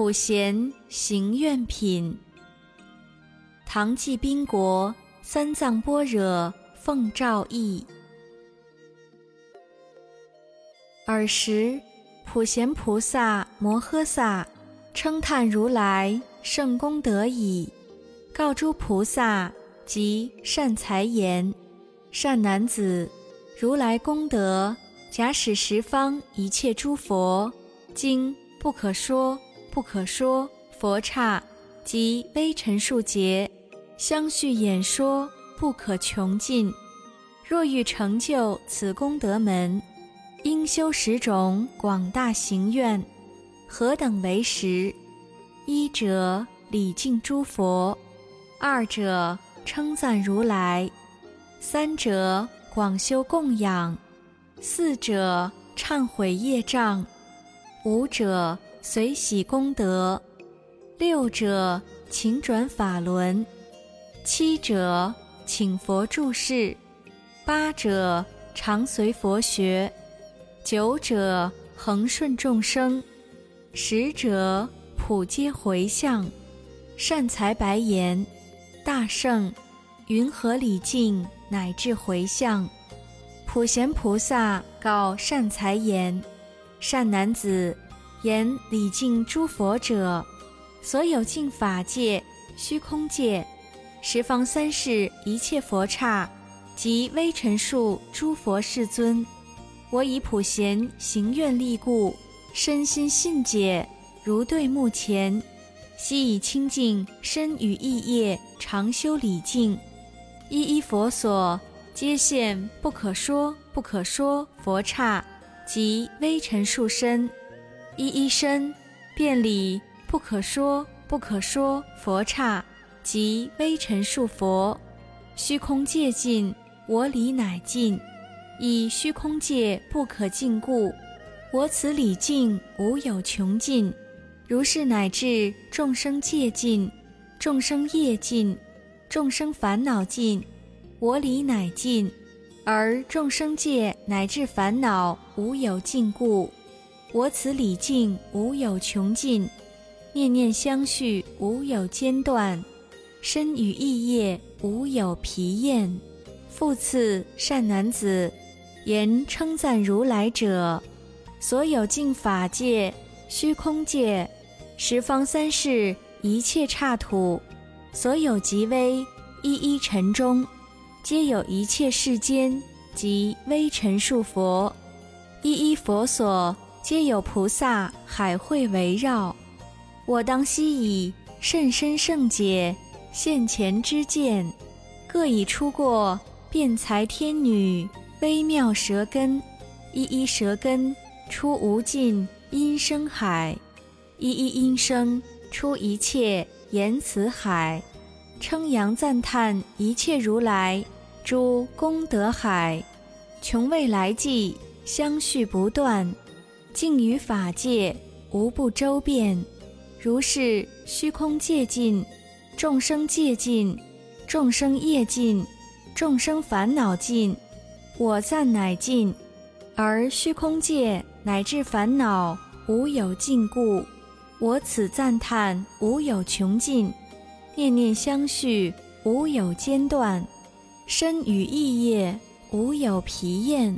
普贤行愿品。唐继宾国三藏般若奉诏译。尔时，普贤菩萨摩诃萨称叹如来圣功德已，告诸菩萨及善财言：善男子，如来功德，假使十方一切诸佛经不可说。不可说佛刹及微尘数劫，相续演说不可穷尽。若欲成就此功德门，应修十种广大行愿。何等为十？一者礼敬诸佛，二者称赞如来，三者广修供养，四者忏悔业障，五者。随喜功德，六者请转法轮，七者请佛注释，八者常随佛学，九者恒顺众生，十者普皆回向。善财白言：大圣，云何礼敬乃至回向？普贤菩萨告善财言：善男子。言礼敬诸佛者，所有净法界、虚空界、十方三世一切佛刹及微尘数诸佛世尊，我以普贤行愿力故，身心信解，如对目前，悉以清净身语意业常修礼敬，一一佛所皆现不可说不可说佛刹及微尘数身。一一身，遍礼不可说不可说佛刹即微尘数佛，虚空界尽，我理乃尽。以虚空界不可尽故，我此理尽无有穷尽。如是乃至众生界尽，众生业尽，众生烦恼尽，我理乃尽。而众生界乃至烦恼无有尽故。我此礼敬无有穷尽，念念相续无有间断，身语意业无有疲厌。复次，善男子，言称赞如来者，所有净法界、虚空界、十方三世一切刹土，所有极微一一尘中，皆有一切世间及微尘数佛，一一佛所。皆有菩萨海会围绕，我当悉以甚深圣解现前之见，各以出过辩才天女微妙舌根，一一舌根出无尽音声海，一一音声出一切言辞海，称扬赞叹一切如来诸功德海，穷未来际相续不断。尽于法界，无不周遍。如是虚空界尽，众生界尽，众生业尽，众生烦恼尽，我赞乃尽。而虚空界乃至烦恼无有尽故，我此赞叹无有穷尽，念念相续无有间断，身与意业无有疲厌。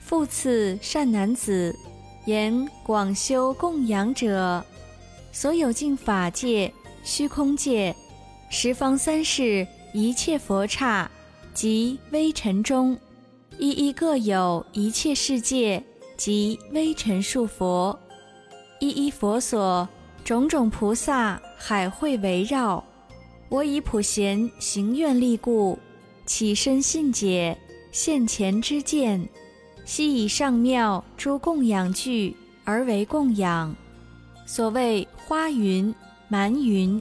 复次善男子。言广修供养者，所有净法界、虚空界、十方三世一切佛刹及微尘中，一一各有一切世界及微尘数佛，一一佛所种种菩萨海会围绕。我以普贤行愿力故，起身信解现前之见。悉以上妙诸供养具而为供养，所谓花云、蛮云、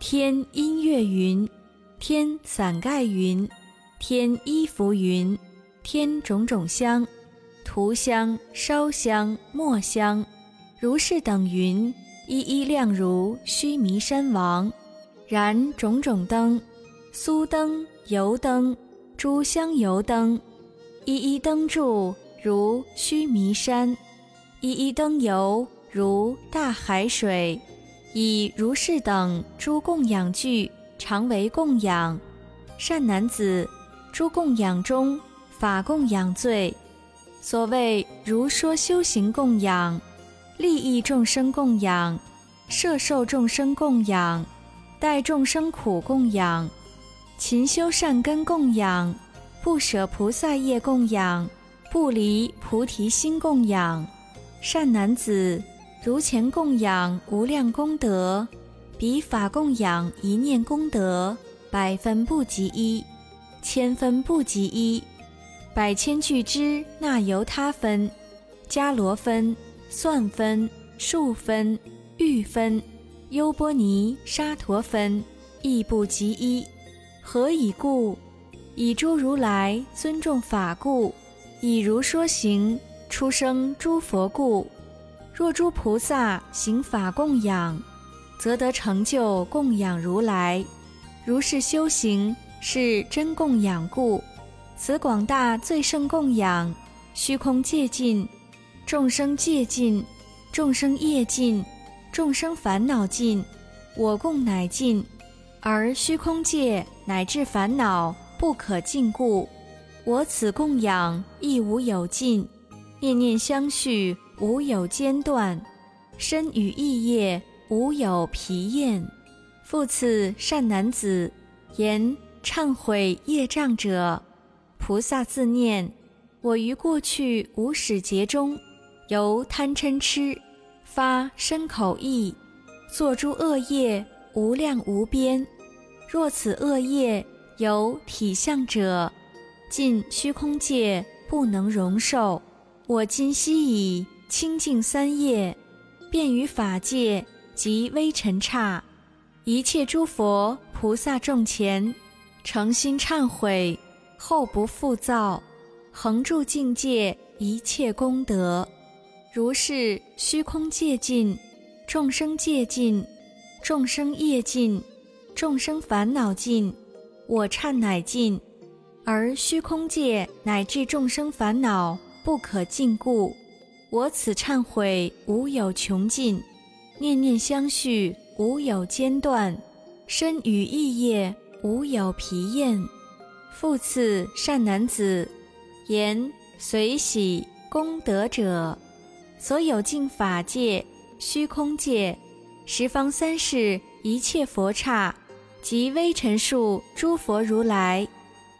天音乐云、天伞盖云、天衣服云、天种种香、涂香、烧香、墨香，如是等云，一一亮如须弥山王，燃种种灯，酥灯、油灯、诸香油灯，一一灯柱。如须弥山，一一灯油如大海水，以如是等诸供养具，常为供养。善男子，诸供养中，法供养最。所谓如说修行供养，利益众生供养，摄受众生供养，待众生苦供养，勤修善根供养，不舍菩萨业供养，不离菩提心供养。善男子，如前供养无量功德，彼法供养一念功德。百分不及一，千分不及一，百千俱之那由他分，迦罗分、算分、数分、欲分、优波尼沙陀分，亦不及一。何以故？以诸如来尊重法故，以如说行出生诸佛故。若诸菩萨行法供养，则得成就供养如来。如是修行是真供养故，此广大最胜供养，虚空界尽，众生界尽，众生业尽，众生烦恼尽，我供乃尽，而虚空界乃至烦恼不可尽故，我此供养亦无有尽，念念相续无有间断，身语意业无有疲厌。复次，善男子言忏悔业障者，菩萨自念：我于过去无始劫中，由贪嗔痴发身口意，作诸恶业无量无边。若此恶业有体相者，尽虚空界不能容受。我今悉以清净三业，便于法界及微尘刹。一切诸佛菩萨众前，诚心忏悔，后不复造，恒住境界一切功德。如是虚空界尽，众生界尽，众生业尽，众生烦恼尽，我忏乃尽。而虚空界乃至众生烦恼不可尽故，我此忏悔无有穷尽，念念相续。无有间断，身语意业无有疲厌。复次，善男子言随喜功德者，所有净法界、虚空界、十方三世一切佛刹及微尘数诸佛如来，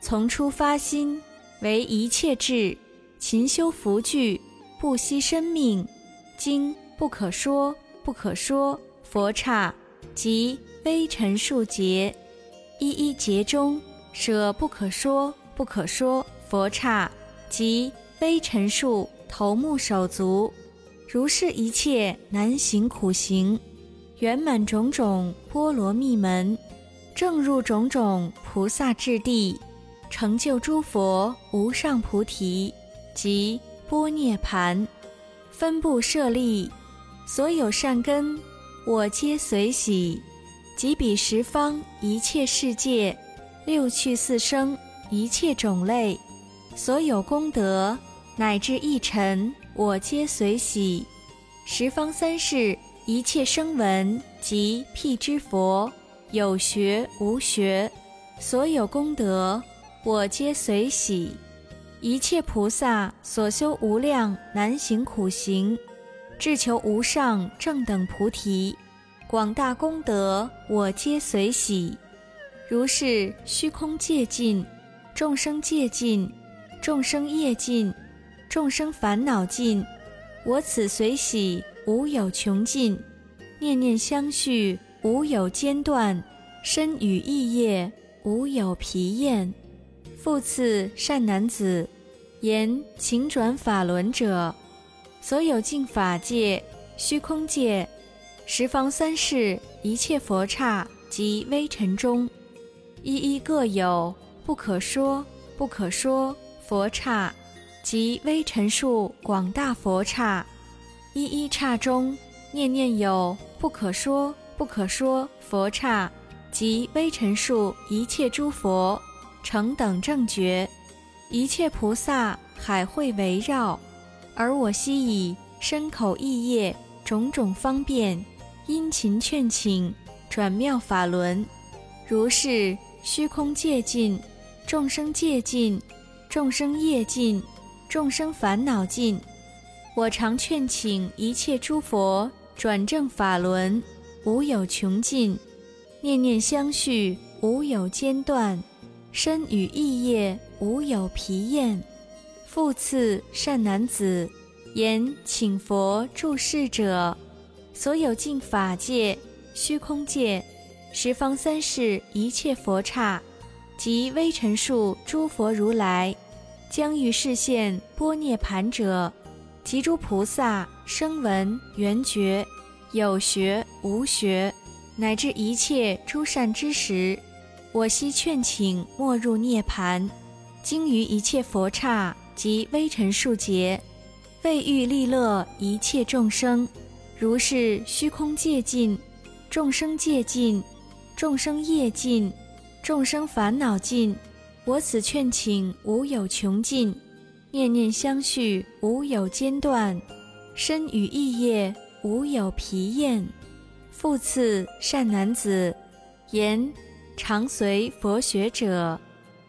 从初发心为一切智，勤修福聚，不惜生命，经不可说，不可说。佛刹即微尘数劫，一一劫中舍不可说不可说佛刹即微尘数头目手足，如是一切难行苦行，圆满种种波罗蜜门，正入种种菩萨智地，成就诸佛无上菩提及波涅盘，分布舍利，所有善根。我皆随喜，即彼十方一切世界，六趣四生一切种类，所有功德乃至一尘，我皆随喜。十方三世一切声闻及辟支佛，有学无学，所有功德我皆随喜。一切菩萨所修无量难行苦行。至求无上正等菩提，广大功德我皆随喜。如是虚空界尽，众生界尽，众生业尽，众生烦恼尽，我此随喜无有穷尽，念念相续无有间断，身语意业无有疲厌。复次善男子，言勤转法轮者。所有净法界、虚空界、十方三世一切佛刹及微尘中，一一各有不可说不可说佛刹及微尘数广大佛刹，一一刹中念念有不可说不可说佛刹及微尘数一切诸佛成等正觉，一切菩萨海会围绕。而我悉以身口意业种种方便，殷勤劝请，转妙法轮。如是虚空界尽，众生界尽，众生业尽，众生烦恼尽。我常劝请一切诸佛转正法轮，无有穷尽，念念相续，无有间断，身语意业无有疲厌。复次善男子，言请佛住世者，所有净法界、虚空界、十方三世一切佛刹，及微尘数诸佛如来，将于示现般涅盘者。及诸菩萨声闻缘觉，有学无学，乃至一切诸善之时，我悉劝请莫入涅盘，经于一切佛刹及微尘数劫，为欲利乐一切众生。如是虚空界尽，众生界尽，众生业尽，众生烦恼尽，我此劝请无有穷尽。念念相续，无有间断；身语意业，无有疲厌。复次善男子，言常随佛学者，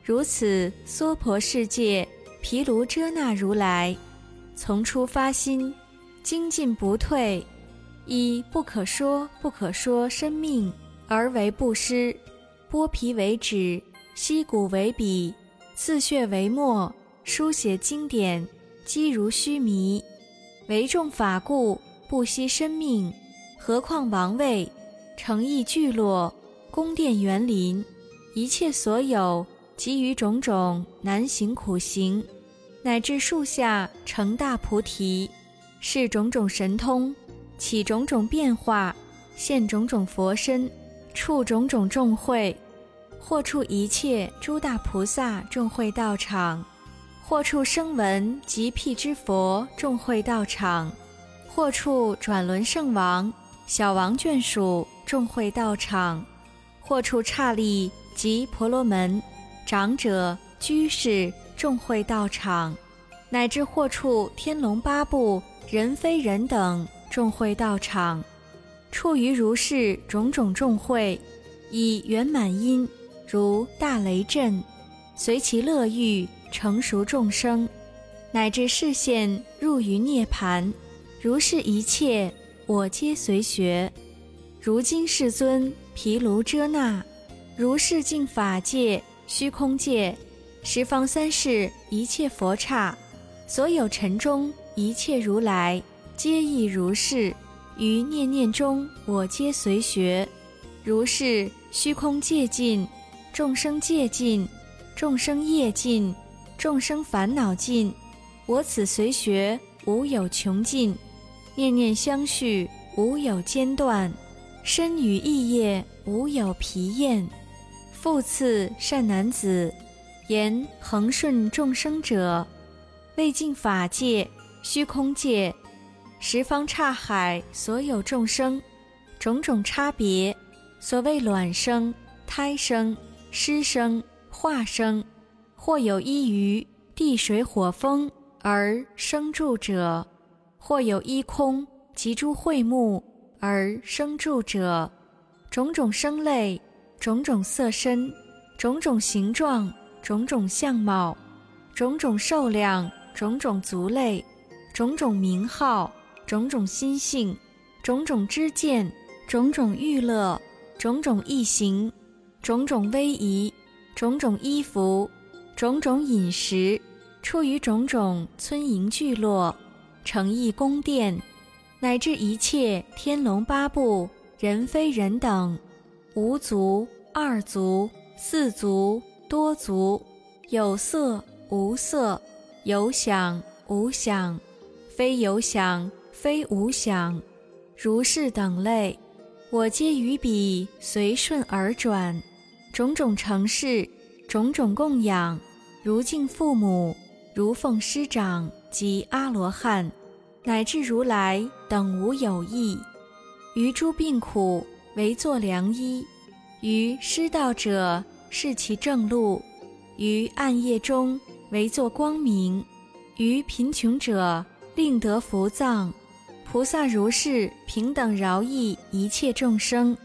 如此娑婆世界毗卢遮那如来，从初发心，精进不退，以不可说不可说生命而为布施，剥皮为纸，吸骨为笔，刺血为墨。书写经典，积如须弥，为众法故，不惜生命。何况王位、诚意聚落、宫殿园林，一切所有，给予种种难行苦行，乃至树下成大菩提，是种种神通，起种种变化，现种种佛身，处种种众会，或处一切诸大菩萨众会道场。或处声闻及辟支佛众会道场，或处转轮圣王、小王眷属众会道场，或处刹利及婆罗门长者居士众会道场，乃至或处天龙八部人非人等众会道场，处于如是种种众会，以圆满因如大雷震，随其乐欲。成熟众生，乃至视现入于涅盘，如是一切，我皆随学。如今世尊毗卢遮那，如是净法界、虚空界、十方三世一切佛刹，所有尘中一切如来，皆亦如是。于念念中，我皆随学。如是虚空界尽，众生界尽，众生业尽。众生烦恼尽，我此随学无有穷尽，念念相续无有间断，身语意业无有疲厌。复次善男子，言恒顺众生者，未尽法界、虚空界、十方刹海所有众生，种种差别，所谓卵生、胎生、湿生、化生。或有依于地水火风而生住者，或有依空及诸会目而生住者，种种生类，种种色身，种种形状，种种相貌，种种数量，种种族类，种种名号，种种心性，种种知见，种种欲乐，种种异形，种种威仪，种种衣服。种种饮食，出于种种村营聚落、城邑宫殿，乃至一切天龙八部、人非人等，无足、二足、四足、多足，有色、无色，有想、无想，非有想、非无想，如是等类，我皆于彼随顺而转，种种成事。种种供养，如敬父母，如奉师长及阿罗汉，乃至如来等无有异。于诸病苦为作良医，于失道者示其正路，于暗夜中为作光明，于贫穷者令得福藏，菩萨如是平等饶益一切众生，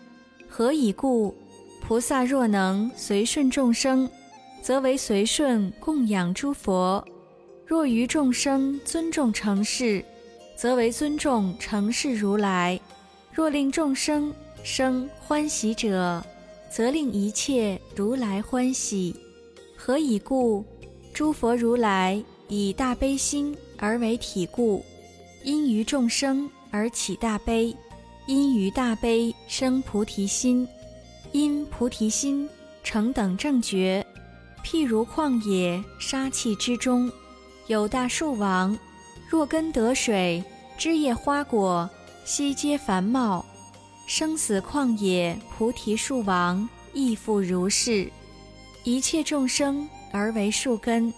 何以故？菩萨若能随顺众生，则为随顺供养诸佛；若于众生尊重成事，则为尊重成事如来；若令众生生欢喜者，则令一切如来欢喜。何以故？诸佛如来以大悲心而为体故。因于众生而起大悲，因于大悲生菩提心，因菩提心成等正觉。譬如旷野沙气之中，有大树王，若根得水，枝叶花果悉皆繁茂。生死旷野菩提树王亦复如是。一切众生而为树根，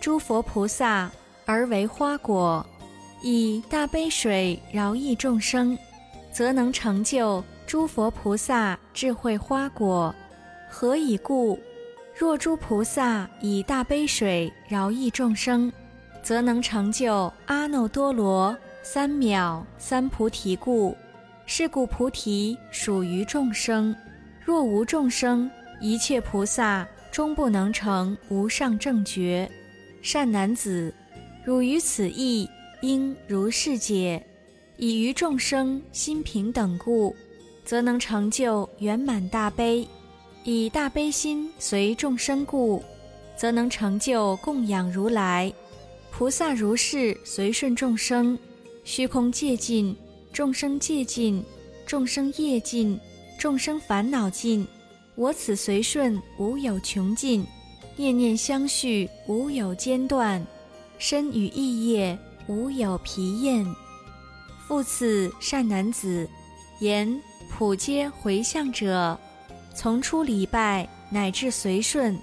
诸佛菩萨而为花果。以大悲水饶益众生，则能成就诸佛菩萨智慧花果。何以故？若诸菩萨以大悲水饶益众生，则能成就阿耨多罗三藐三菩提故。是故菩提属于众生。若无众生，一切菩萨终不能成无上正觉。善男子，汝于此意。应如是解，以于众生心平等故，则能成就圆满大悲；以大悲心随众生故，则能成就供养如来。菩萨如是随顺众生，虚空界尽，众生界尽，众生业尽，众生烦恼尽。我此随顺无有穷尽，念念相续无有间断，身语意业。无有疲厌，复次善男子，言普皆回向者，从初礼拜乃至随顺，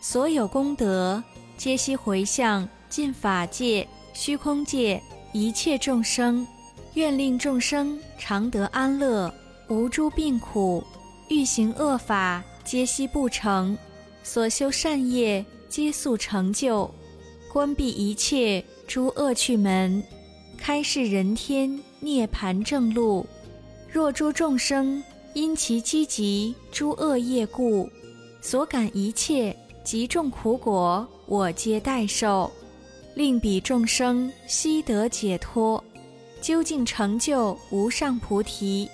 所有功德皆悉回向尽法界、虚空界一切众生，愿令众生常得安乐，无诸病苦；欲行恶法，皆悉不成；所修善业，皆速成就，关闭一切。诸恶趣门，开示人天涅盘正路。若诸众生因其积集诸恶业故，所感一切极重苦果，我皆代受，令彼众生悉得解脱，究竟成就无上菩提。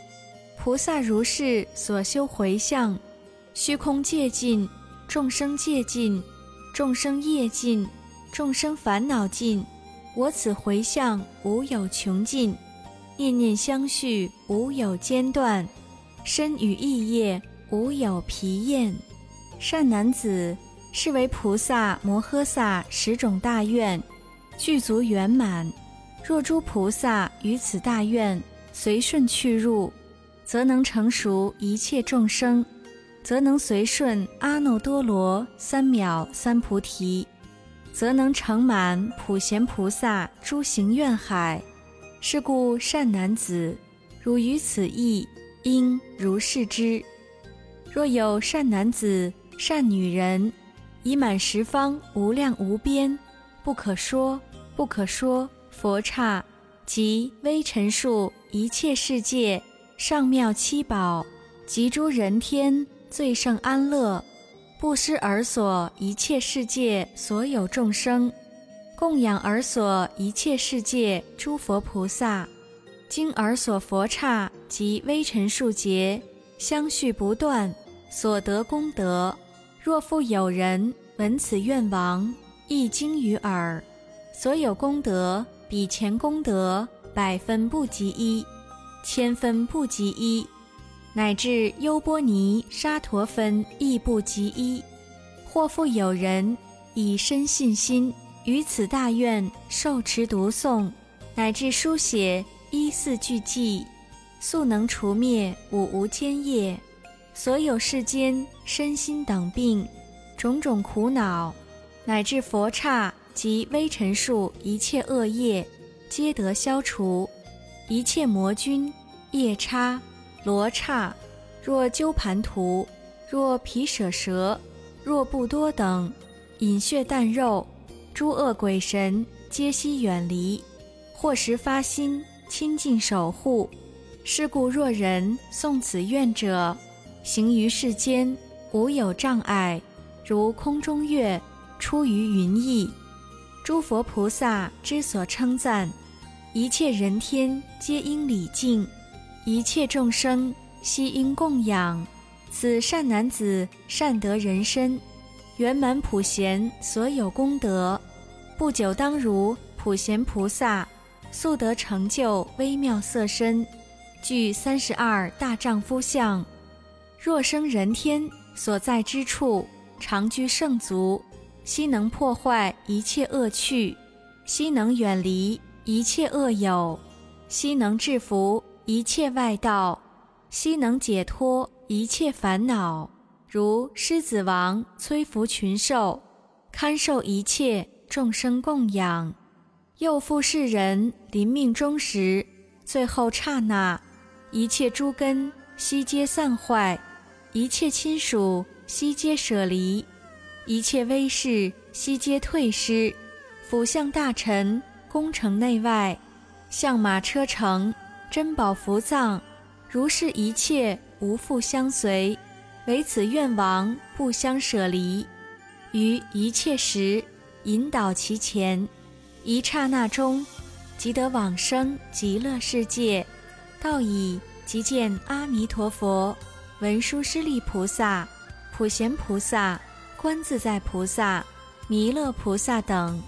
菩萨如是所修回向，虚空界尽，众生界尽，众生业尽，众生烦恼尽。我此回向无有穷尽，念念相续无有间断，身语意业无有疲厌。善男子，是为菩萨摩诃萨十种大愿具足圆满。若诸菩萨于此大愿随顺去入，则能成熟一切众生，则能随顺阿耨多罗三藐三菩提。则能成满普贤菩萨诸行愿海。是故善男子，汝于此意应如是知。若有善男子、善女人，已满十方无量无边、不可说不可说佛刹及微尘数一切世界上妙七宝及诸人天最胜安乐。布施而所一切世界所有众生，供养而所一切世界诸佛菩萨，经而所佛刹及微尘数劫相续不断，所得功德。若复有人闻此愿王一经于耳，所有功德比前功德百分不及一，千分不及一。乃至优波尼沙陀分亦不及一，或复有人以深信心于此大愿受持读诵，乃至书写一四句记，速能除灭五无间业，所有世间身心等病，种种苦恼，乃至佛刹及微尘数一切恶业，皆得消除，一切魔君夜叉。罗刹，若鸠盘图，若毗舍蛇，若不多等，饮血啖肉，诸恶鬼神皆悉远离。或时发心亲近守护。是故若人诵此愿者，行于世间无有障碍，如空中月，出于云翳。诸佛菩萨之所称赞，一切人天皆应礼敬，一切众生悉应供养。此善男子善得人身，圆满普贤所有功德，不久当如普贤菩萨，速得成就微妙色身。具三十二大丈夫相，若生人天所在之处，常居圣足，悉能破坏一切恶趣，悉能远离一切恶友，悉能制服一切外道，悉能解脱一切烦恼。如狮子王摧伏群兽，堪受一切众生供养。又复世人临命终时，最后刹那。一切诸根悉皆散坏，一切亲属悉皆舍离，一切威势悉皆退失，辅相大臣、宫城内外、相马车乘、珍宝福藏，如是一切无复相随，唯此愿王不相舍离，于一切时引导其前，一刹那中即得往生极乐世界。道已即见阿弥陀佛、文殊师利菩萨、普贤菩萨、观自在菩萨、弥勒菩萨等。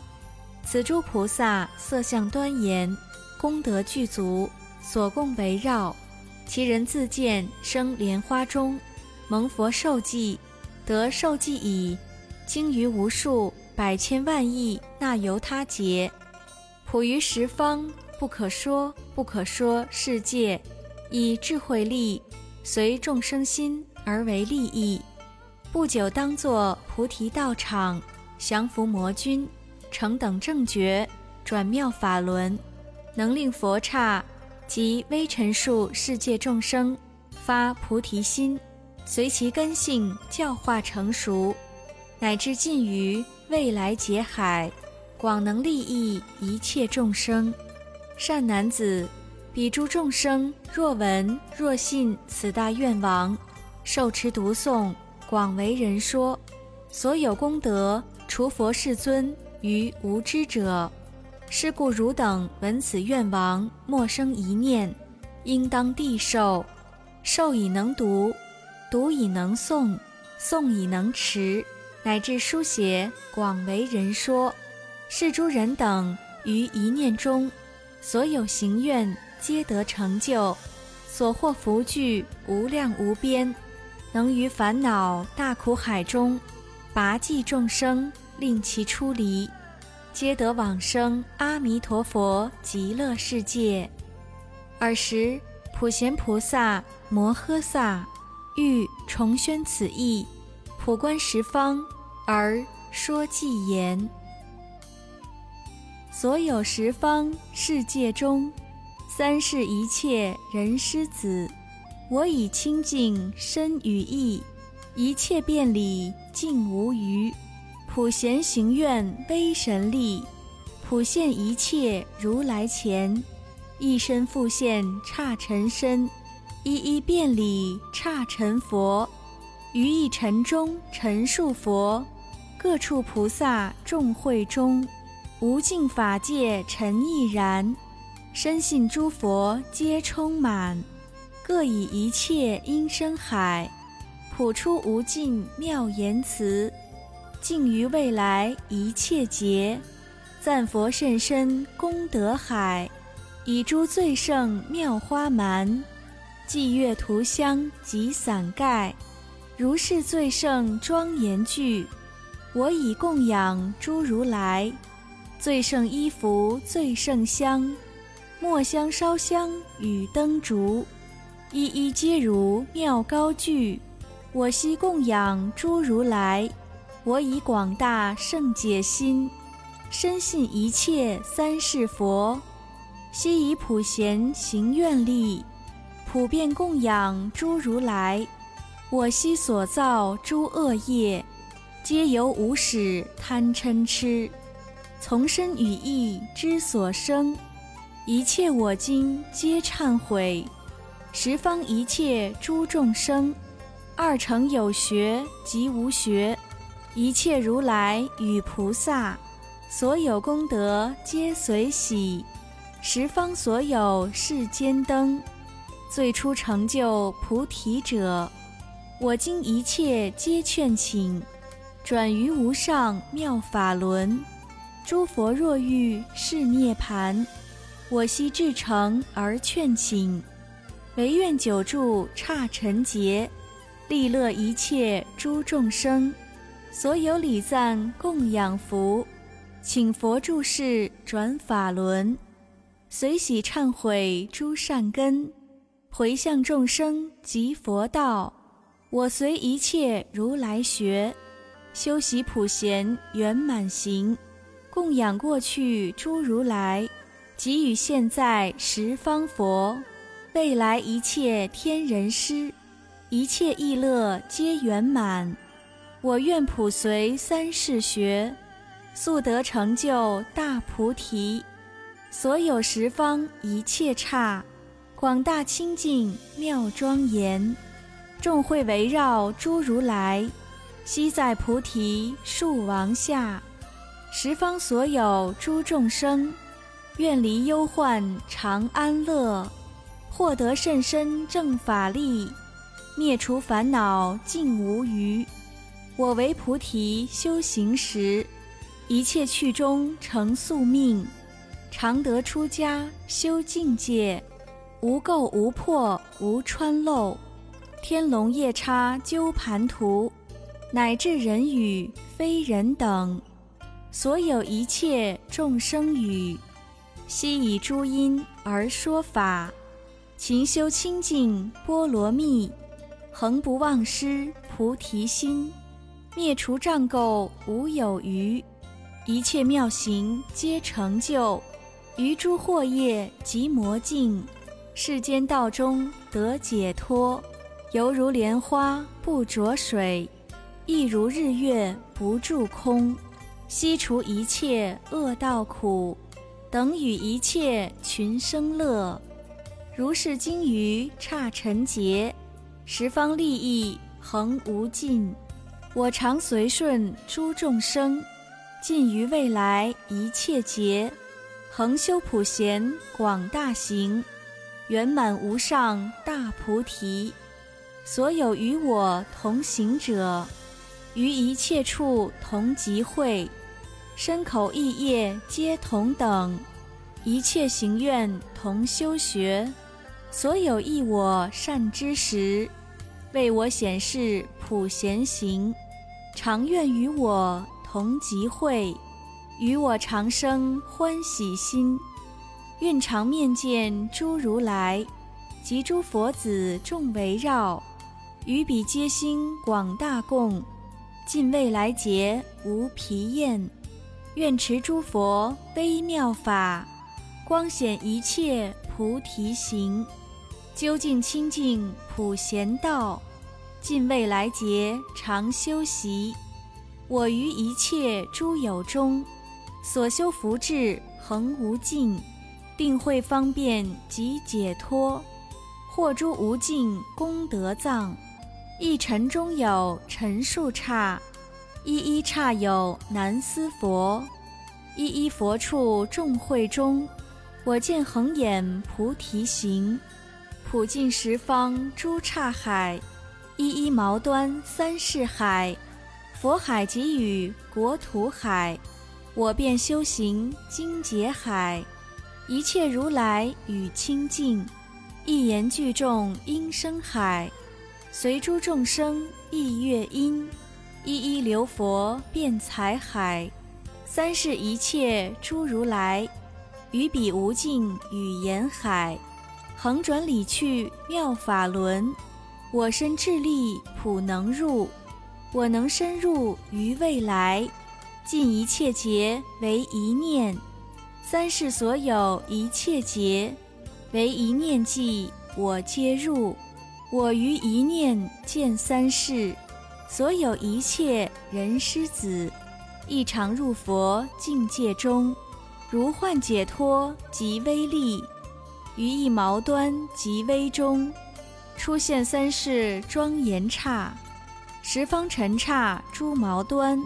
此诸菩萨色相端严，功德具足，所供围绕。其人自见生莲花中，蒙佛受记，得受记已，经于无数百千万亿那由他劫，普于十方。不可说不可说世界，以智慧力随众生心而为利益。不久当作菩提道场，降伏魔君，成等正觉，转妙法轮，能令佛刹及微尘数世界众生发菩提心，随其根性教化成熟，乃至尽于未来劫海，广能利益一切众生。善男子，彼诸众生若闻若信此大愿王，受持读诵，广为人说，所有功德除佛世尊于无知者。是故汝等闻此愿王，莫生一念，应当地受。受以能读，读以能诵，诵以能持，乃至书写，广为人说。是诸人等于一念中。所有行愿皆得成就，所获福聚无量无边，能于烦恼大苦海中拔济众生，令其出离，皆得往生阿弥陀佛极乐世界。尔时普贤菩萨摩诃萨欲重宣此意，普观十方而说偈言。所有十方世界中，三世一切人师子，我以清净身语意，一切遍礼尽无余。普贤行愿威神力，普现一切如来前，一身复现刹尘身，一一遍礼刹尘佛，于一尘中陈述佛，各处菩萨众会中。无尽法界尘亦然，深信诸佛皆充满，各以一切音声海，普出无尽妙言辞，尽于未来一切劫，赞佛甚深功德海，以诸最胜妙花蛮，霁月涂香及伞盖，如是最胜庄严具，我以供养诸如来。最胜衣服，最胜香，墨香烧香与灯烛，一一皆如妙高具。我悉供养诸如来，我以广大圣解心，深信一切三世佛，悉以普贤行愿力，普遍供养诸如来。我悉所造诸恶业，皆由无始贪嗔痴。从身语意之所生，一切我今皆忏悔。十方一切诸众生，二乘有学及无学，一切如来与菩萨，所有功德皆随喜。十方所有世间灯，最初成就菩提者，我今一切皆劝请。转于无上妙法轮，诸佛若欲是涅盘，我悉至诚而劝请，唯愿久住刹尘劫，利乐一切诸众生，所有礼赞供养福，请佛住世转法轮，随喜忏悔诸善根，回向众生及佛道，我随一切如来学。修习普贤圆满行，供养过去诸如来，给予现在十方佛，未来一切天人师，一切意乐皆圆满。我愿普随三世学，速得成就大菩提。所有十方一切刹，广大清净妙庄严，众会围绕诸如来。悉在菩提树王下，十方所有诸众生，愿离忧患常安乐，获得甚深正法力，灭除烦恼尽无余。我为菩提修行时，一切去中成宿命，常得出家修境界，无垢无破无穿漏，天龙夜叉纠盘图。乃至人语非人等，所有一切众生语，悉以诸因而说法。勤修清净波罗蜜，恒不忘失菩提心，灭除障垢无有余，一切妙行皆成就，于诸惑业及魔境，世间道中得解脱，犹如莲花不着水。亦如日月不住空，悉除一切恶道苦，等与一切群生乐。如是经于刹尘劫，十方利益恒无尽。我常随顺诸众生，尽于未来一切劫，恒修普贤广大行，圆满无上大菩提。所有与我同行者。于一切处同集会，身口意业皆同等，一切行愿同修学，所有益我善知识，为我显示普贤行，常愿与我同集会，与我常生欢喜心，愿常面见诸如来，及诸佛子众围绕，与彼皆心广大供。尽未来劫无疲厌，愿持诸佛微妙法，光显一切菩提行，究竟清净普贤道。尽未来劫常修习，我于一切诸有中，所修福智恒无尽，定慧方便及解脱，获诸无尽功德藏。一尘中有尘数刹，一一刹有难思佛，一一佛处众会中，我见恒眼菩提行，普尽十方诸刹海，一一毛端三世海，佛海给予国土海，我便修行精劫海，一切如来与清净，一言具众音声海。随诸众生意乐音，一一流佛遍财海，三世一切诸如来，于彼无尽语言海，横转理去妙法轮，我身智力普能入，我能深入于未来，尽一切劫为一念，三世所有一切劫，为一念计，我皆入。我于一念见三世，所有一切人师子，一常入佛境界中，如幻解脱即微利，于一毛端即微中，出现三世庄严刹，十方尘刹诸毛端，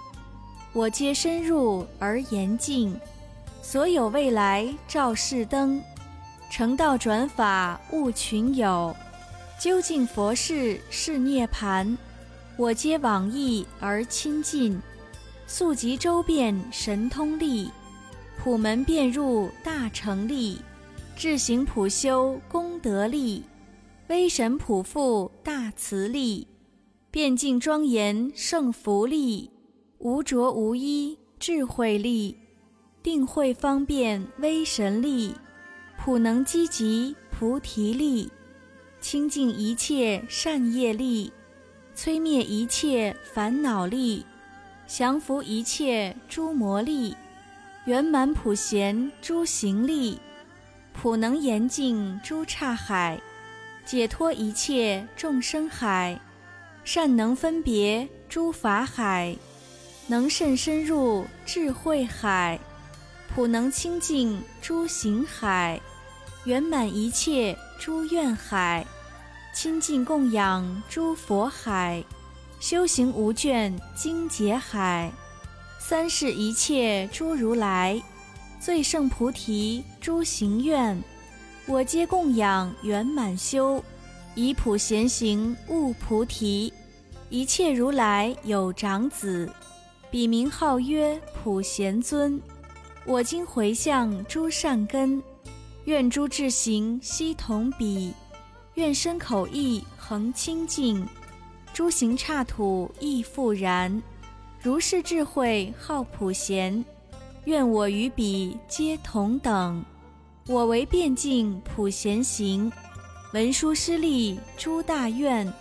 我皆深入而严净，所有未来照世灯，成道转法悟群有，究竟佛事是涅盘，我皆往诣而亲近。速集周遍神通力，普门遍入大成力，智行普修功德力，威神普覆大慈力，遍净庄严圣福力，无着无依智慧力，定慧方便威神力，普能积极菩提力，清净一切善业力，摧灭一切烦恼力。降伏一切诸魔力，圆满普贤诸行力，普能严净诸刹海，解脱一切众生海，善能分别诸法海，能甚深入智慧海，普能清净诸行海，圆满一切诸愿海，亲近供养诸佛海。修行无倦精竭海，三世一切诸如来，最胜菩提诸行愿，我皆供养圆满修，以普贤行悟菩提。一切如来有长子，笔名号曰普贤尊。我今回向诸善根，愿诸智行悉同彼，愿身口意恒清净。诸行刹土亦复然，如是智慧好普贤，愿我与彼皆同等。我为辩净普贤行，文殊师利诸大愿，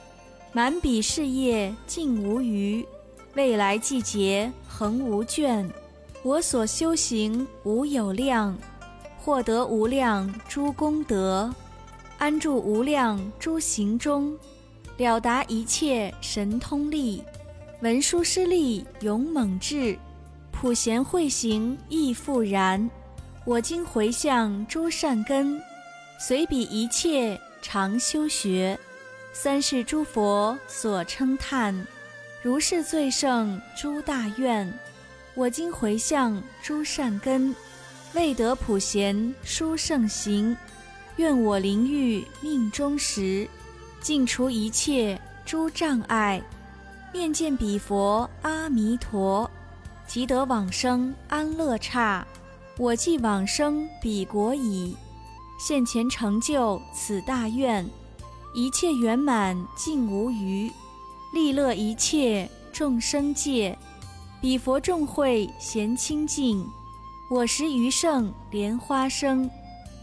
满彼事业尽无余，未来季节恒无倦。我所修行无有量，获得无量诸功德，安住无量诸行中。了达一切神通力，文殊师利勇猛智，普贤慧行亦复然。我今回向诸善根，随彼一切常修学，三世诸佛所称叹，如是最胜诸大愿。我今回向诸善根，未得普贤殊胜行，愿我灵欲命中时。尽除一切诸障碍，面见彼佛阿弥陀，即得往生安乐刹。我既往生彼国矣，现前成就此大愿，一切圆满尽无余，利乐一切众生界。彼佛众会贤清净，我时余圣莲花生，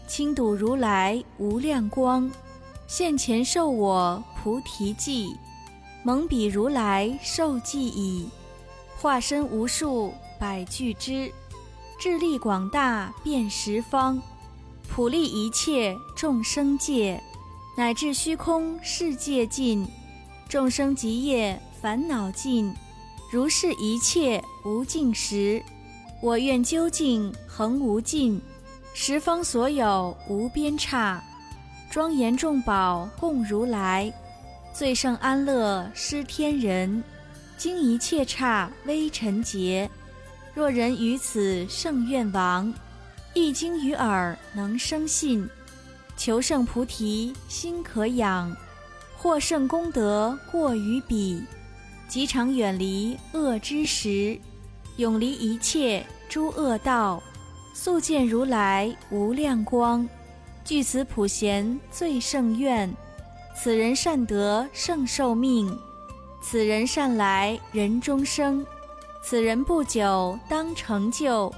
清睹如来无量光。现前受我菩提记，蒙彼如来受记已，化身无数百俱之，智力广大遍十方，普利一切众生界，乃至虚空世界尽，众生极业烦恼尽，如是一切无尽时，我愿究竟恒无尽，十方所有无边刹。庄严众宝供如来，最胜安乐施天人，经一切刹微尘劫。若人于此圣愿王，一经于耳能生信，求胜菩提心可养，获胜功德过于彼，即常远离恶之时，永离一切诸恶道，速见如来无量光。具此普贤最胜愿，此人善得胜寿命，此人善来人中生，此人不久当成就。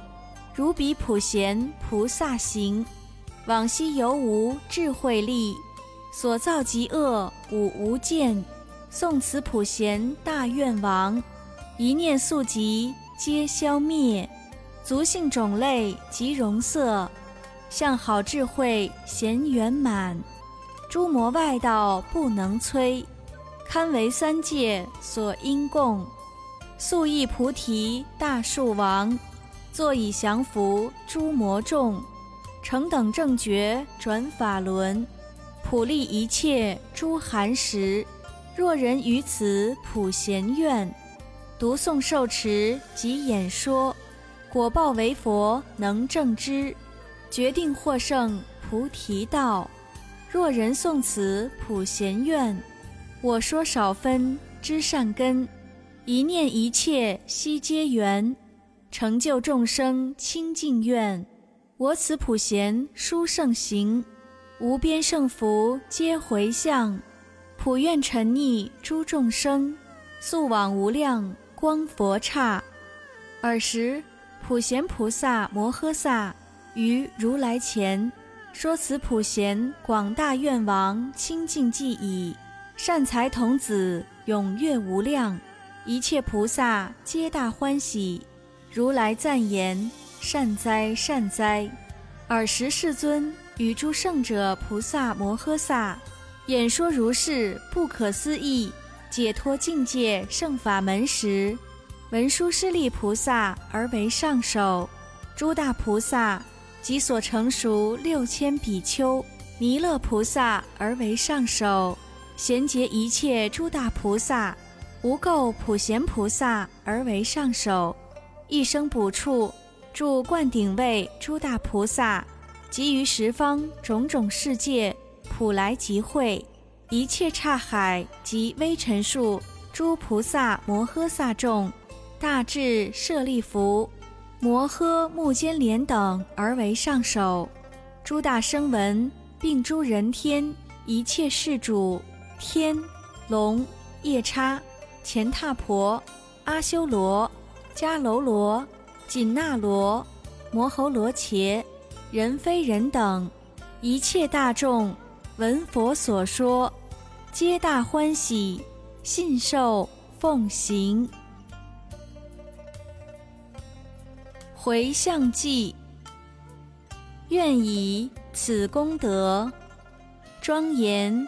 如彼普贤菩萨行，往昔犹无智慧力，所造极恶五无见。宋此普贤大愿王，一念速疾皆消灭，族性种类及容色。向好智慧贤圆满，诸魔外道不能摧，堪为三界所应供。素意菩提大树王，坐以降伏诸魔众，成等正觉转法轮，普利一切诸寒食。若人于此普贤愿，读诵受持及演说，果报为佛能正知，决定获胜菩提道。若人诵此普贤愿，我说少分知善根，一念一切悉皆缘，成就众生清净愿。我此普贤殊胜行，无边胜福皆回向。普愿沉溺诸众生，速往无量光佛刹。尔时，普贤菩萨摩诃萨于如来前说此普贤广大愿王清净记已，善财童子踊跃无量，一切菩萨皆大欢喜。如来赞言：善哉善哉！尔时世尊与诸圣者菩萨摩诃萨。演说如是不可思议解脱境界圣法门时，文殊师利菩萨而为上首，诸大菩萨及所成熟六千比丘、弥勒菩萨而为上首，贤劫一切诸大菩萨、无垢普贤菩萨而为上首，一生补处住灌顶位诸大菩萨，集于十方种种世界。普来集会，一切刹海及微尘数诸菩萨摩诃萨众，大智舍利弗、摩诃目犍连等而为上首，诸大声闻并诸人天一切世主天龙夜叉乾闼婆阿修罗迦楼罗紧那罗摩喉罗伽人非人等一切大众。闻佛所说，皆大欢喜，信受奉行。回向记，愿以此功德，庄严